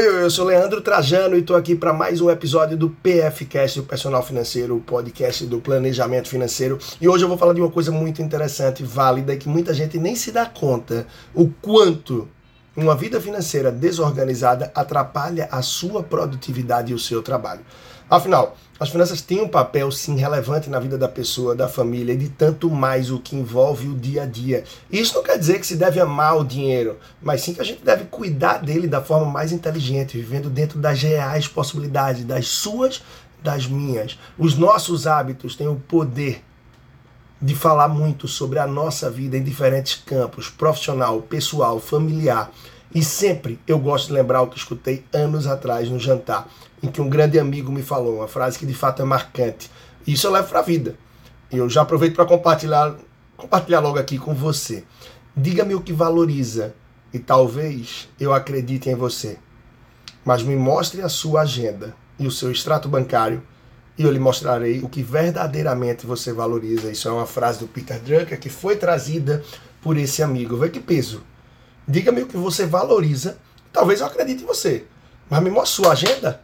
Oi, eu sou Leandro Trajano e estou aqui para mais um episódio do PFcast, o Personal Financeiro, o podcast do planejamento financeiro. E hoje eu vou falar de uma coisa muito interessante, válida, que muita gente nem se dá conta o quanto uma vida financeira desorganizada atrapalha a sua produtividade e o seu trabalho. Afinal, as finanças têm um papel sim relevante na vida da pessoa, da família e de tanto mais o que envolve o dia a dia. Isso não quer dizer que se deve amar o dinheiro, mas sim que a gente deve cuidar dele da forma mais inteligente, vivendo dentro das reais possibilidades, das suas, das minhas. Os nossos hábitos têm o poder de falar muito sobre a nossa vida em diferentes campos, profissional, pessoal, familiar. E sempre eu gosto de lembrar o que escutei anos atrás no jantar em que um grande amigo me falou, uma frase que de fato é marcante. Isso eu levo para a vida. Eu já aproveito para compartilhar, compartilhar logo aqui com você. Diga-me o que valoriza e talvez eu acredite em você. Mas me mostre a sua agenda e o seu extrato bancário e eu lhe mostrarei o que verdadeiramente você valoriza. Isso é uma frase do Peter Drucker que foi trazida por esse amigo. Vê que peso. Diga-me o que você valoriza. Talvez eu acredite em você. Mas me mostre sua agenda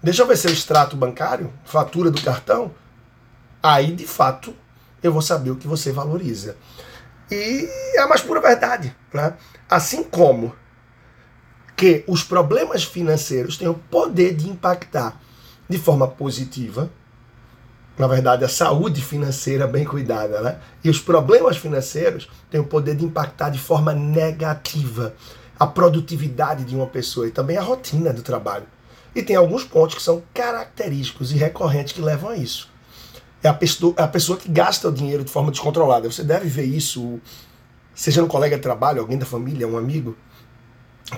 Deixa eu ver seu extrato bancário, fatura do cartão. Aí, de fato, eu vou saber o que você valoriza. E é a mais pura verdade. Né? Assim como que os problemas financeiros têm o poder de impactar de forma positiva, na verdade, a saúde financeira bem cuidada, né? E os problemas financeiros têm o poder de impactar de forma negativa a produtividade de uma pessoa e também a rotina do trabalho. E tem alguns pontos que são característicos e recorrentes que levam a isso. É a pessoa, é a pessoa que gasta o dinheiro de forma descontrolada. Você deve ver isso, seja no colega de trabalho, alguém da família, um amigo,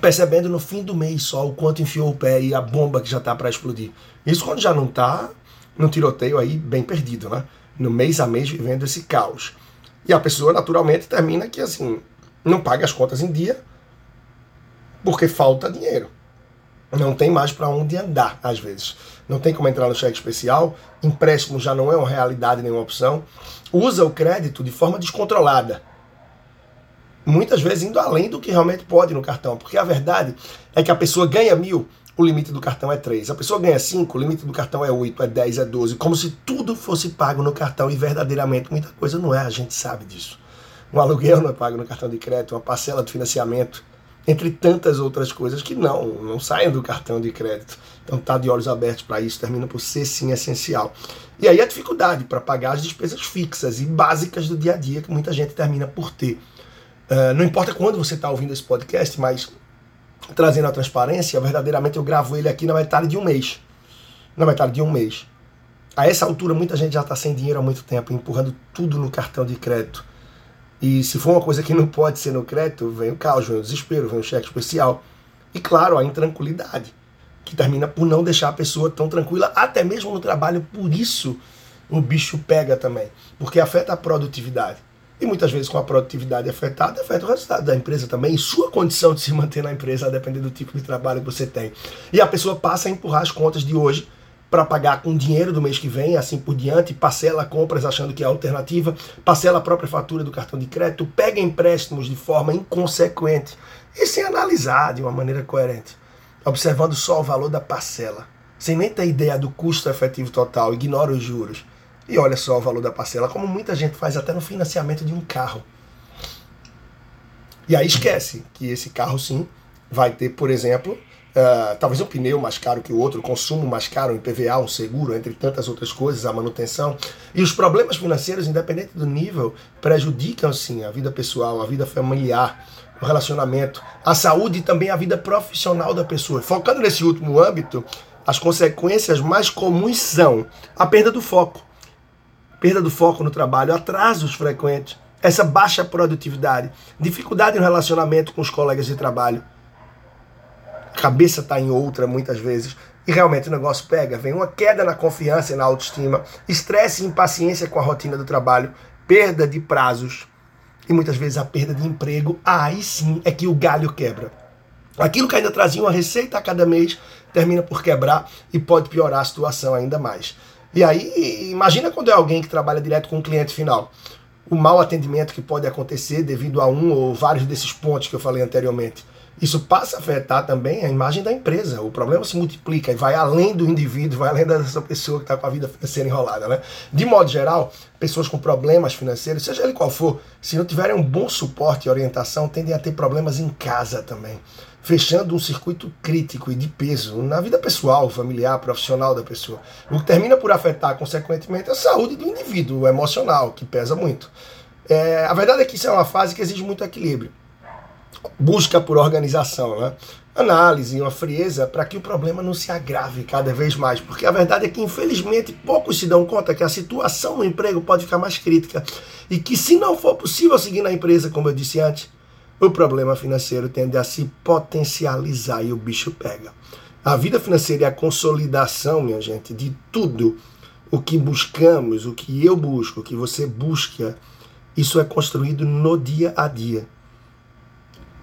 percebendo no fim do mês só o quanto enfiou o pé e a bomba que já está para explodir. Isso quando já não está no tiroteio aí bem perdido, né? No mês a mês vivendo esse caos. E a pessoa naturalmente termina que assim, não paga as contas em dia porque falta dinheiro não tem mais para onde andar, às vezes. Não tem como entrar no cheque especial, empréstimo já não é uma realidade nenhuma opção. Usa o crédito de forma descontrolada. Muitas vezes indo além do que realmente pode no cartão, porque a verdade é que a pessoa ganha mil, o limite do cartão é 3. A pessoa ganha 5, o limite do cartão é 8, é 10, é 12. Como se tudo fosse pago no cartão e verdadeiramente muita coisa não é, a gente sabe disso. Um aluguel não é pago no cartão de crédito, uma parcela de financiamento entre tantas outras coisas que não, não saem do cartão de crédito. Então tá de olhos abertos para isso, termina por ser sim essencial. E aí a dificuldade para pagar as despesas fixas e básicas do dia a dia que muita gente termina por ter. Uh, não importa quando você está ouvindo esse podcast, mas trazendo a transparência, verdadeiramente eu gravo ele aqui na metade de um mês. Na metade de um mês. A essa altura, muita gente já está sem dinheiro há muito tempo, empurrando tudo no cartão de crédito. E se for uma coisa que não pode ser no crédito, vem o caos, vem o desespero, vem o cheque especial. E claro, a intranquilidade, que termina por não deixar a pessoa tão tranquila, até mesmo no trabalho. Por isso o bicho pega também, porque afeta a produtividade. E muitas vezes, com a produtividade afetada, afeta o resultado da empresa também, sua condição de se manter na empresa, a depender do tipo de trabalho que você tem. E a pessoa passa a empurrar as contas de hoje para pagar com dinheiro do mês que vem, assim por diante, parcela compras achando que é alternativa, parcela a própria fatura do cartão de crédito, pega empréstimos de forma inconsequente e sem analisar de uma maneira coerente, observando só o valor da parcela, sem nem ter ideia do custo efetivo total, ignora os juros e olha só o valor da parcela, como muita gente faz até no financiamento de um carro. E aí esquece que esse carro sim vai ter, por exemplo, Uh, talvez um pneu mais caro que o outro, consumo mais caro, um PVA, um seguro, entre tantas outras coisas, a manutenção. E os problemas financeiros, independente do nível, prejudicam sim a vida pessoal, a vida familiar, o relacionamento, a saúde e também a vida profissional da pessoa. Focando nesse último âmbito, as consequências mais comuns são a perda do foco, perda do foco no trabalho, atrasos frequentes, essa baixa produtividade, dificuldade no relacionamento com os colegas de trabalho cabeça está em outra muitas vezes e realmente o negócio pega. Vem uma queda na confiança e na autoestima, estresse e impaciência com a rotina do trabalho, perda de prazos e muitas vezes a perda de emprego. Aí sim é que o galho quebra. Aquilo que ainda trazia uma receita a cada mês termina por quebrar e pode piorar a situação ainda mais. E aí, imagina quando é alguém que trabalha direto com o cliente final. O mau atendimento que pode acontecer devido a um ou vários desses pontos que eu falei anteriormente isso passa a afetar também a imagem da empresa. O problema se multiplica e vai além do indivíduo, vai além dessa pessoa que está com a vida financeira enrolada. Né? De modo geral, pessoas com problemas financeiros, seja ele qual for, se não tiverem um bom suporte e orientação, tendem a ter problemas em casa também. Fechando um circuito crítico e de peso na vida pessoal, familiar, profissional da pessoa. O que termina por afetar, consequentemente, a saúde do indivíduo, emocional, que pesa muito. É, a verdade é que isso é uma fase que exige muito equilíbrio busca por organização, né? análise, uma frieza para que o problema não se agrave cada vez mais, porque a verdade é que infelizmente poucos se dão conta que a situação no emprego pode ficar mais crítica e que se não for possível seguir na empresa, como eu disse antes, o problema financeiro tende a se potencializar e o bicho pega. A vida financeira é a consolidação, minha gente, de tudo o que buscamos, o que eu busco, o que você busca, isso é construído no dia a dia.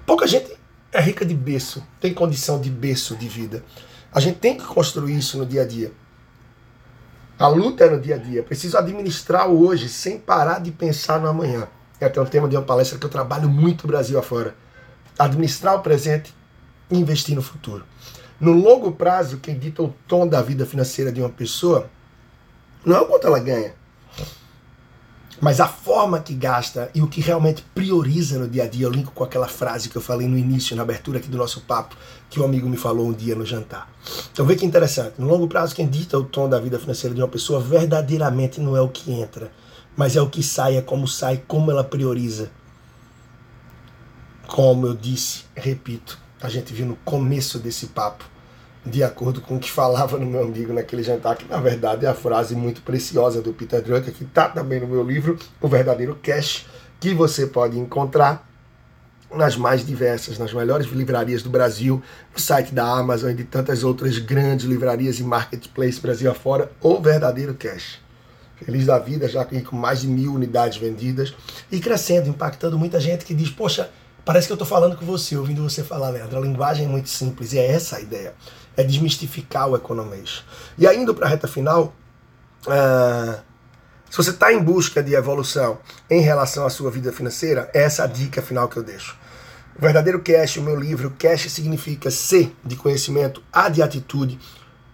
Pouca gente é rica de berço, tem condição de berço de vida. A gente tem que construir isso no dia a dia. A luta é no dia a dia. Preciso administrar o hoje sem parar de pensar no amanhã. É até um tema de uma palestra que eu trabalho muito Brasil afora. Administrar o presente e investir no futuro. No longo prazo, quem dita o tom da vida financeira de uma pessoa não é o quanto ela ganha, mas a forma que gasta e o que realmente prioriza no dia a dia, eu linko com aquela frase que eu falei no início, na abertura aqui do nosso papo, que um amigo me falou um dia no jantar. Então vê que interessante. No longo prazo, quem dita o tom da vida financeira de uma pessoa verdadeiramente não é o que entra, mas é o que sai, é como sai, como ela prioriza. Como eu disse, repito, a gente viu no começo desse papo de acordo com o que falava no meu amigo naquele jantar, que na verdade é a frase muito preciosa do Peter Drucker, que está também no meu livro, O Verdadeiro Cash, que você pode encontrar nas mais diversas, nas melhores livrarias do Brasil, no site da Amazon e de tantas outras grandes livrarias e marketplace Brasil afora, O Verdadeiro Cash. Feliz da vida, já com mais de mil unidades vendidas e crescendo, impactando muita gente que diz, poxa, parece que eu estou falando com você, ouvindo você falar, Leandro. A linguagem é muito simples e é essa a ideia é desmistificar o economês. E ainda para a reta final, uh, se você está em busca de evolução em relação à sua vida financeira, é essa a dica final que eu deixo. O verdadeiro cash, o meu livro, cash significa C de conhecimento, A de atitude,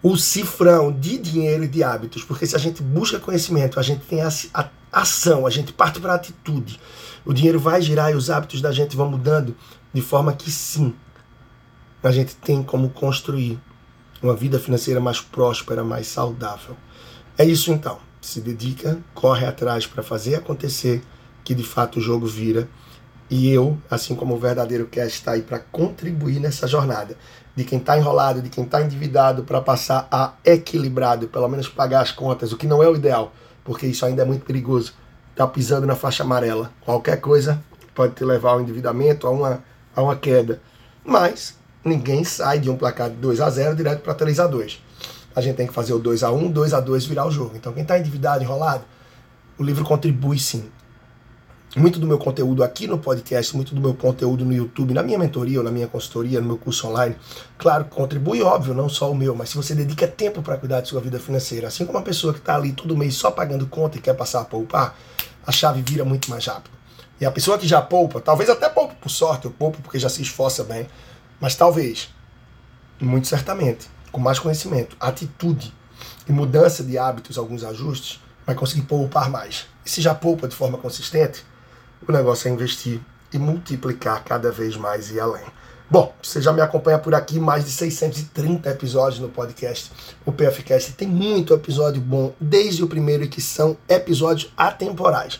o cifrão de dinheiro e de hábitos. Porque se a gente busca conhecimento, a gente tem a, a ação, a gente parte para a atitude. O dinheiro vai girar e os hábitos da gente vão mudando de forma que sim, a gente tem como construir uma vida financeira mais próspera, mais saudável. É isso então. Se dedica, corre atrás para fazer acontecer que de fato o jogo vira. E eu, assim como o verdadeiro cast, está aí para contribuir nessa jornada. De quem está enrolado, de quem está endividado, para passar a equilibrado, pelo menos pagar as contas, o que não é o ideal, porque isso ainda é muito perigoso. Está pisando na faixa amarela. Qualquer coisa pode te levar ao endividamento, a uma, a uma queda. Mas ninguém sai de um placar de 2 a 0 direto para 3 a 2 A gente tem que fazer o 2 a 1 2 a 2 virar o jogo. Então, quem está endividado, enrolado, o livro contribui sim. Muito do meu conteúdo aqui no podcast, muito do meu conteúdo no YouTube, na minha mentoria ou na minha consultoria, no meu curso online, claro, contribui, óbvio, não só o meu, mas se você dedica tempo para cuidar de sua vida financeira, assim como uma pessoa que está ali todo mês só pagando conta e quer passar a poupar, a chave vira muito mais rápido. E a pessoa que já poupa, talvez até poupe por sorte, eu poupo porque já se esforça bem, mas talvez, muito certamente, com mais conhecimento, atitude e mudança de hábitos, alguns ajustes, vai conseguir poupar mais. E se já poupa de forma consistente, o negócio é investir e multiplicar cada vez mais e além. Bom, você já me acompanha por aqui, mais de 630 episódios no podcast. O PFcast tem muito episódio bom, desde o primeiro, que são episódios atemporais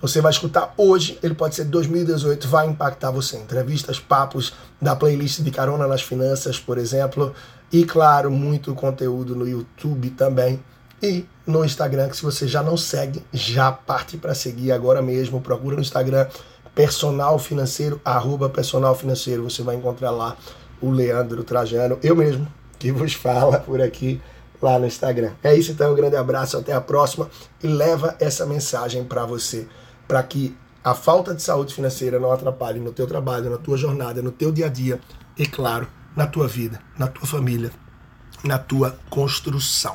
você vai escutar hoje, ele pode ser 2018, vai impactar você. Entrevistas, papos da playlist de Carona nas Finanças, por exemplo. E, claro, muito conteúdo no YouTube também. E no Instagram, que se você já não segue, já parte para seguir agora mesmo. Procura no Instagram personal financeiro, arroba personal financeiro. Você vai encontrar lá o Leandro Trajano, eu mesmo, que vos fala por aqui lá no Instagram. É isso então, um grande abraço, até a próxima e leva essa mensagem para você para que a falta de saúde financeira não atrapalhe no teu trabalho, na tua jornada, no teu dia a dia e, claro, na tua vida, na tua família, na tua construção.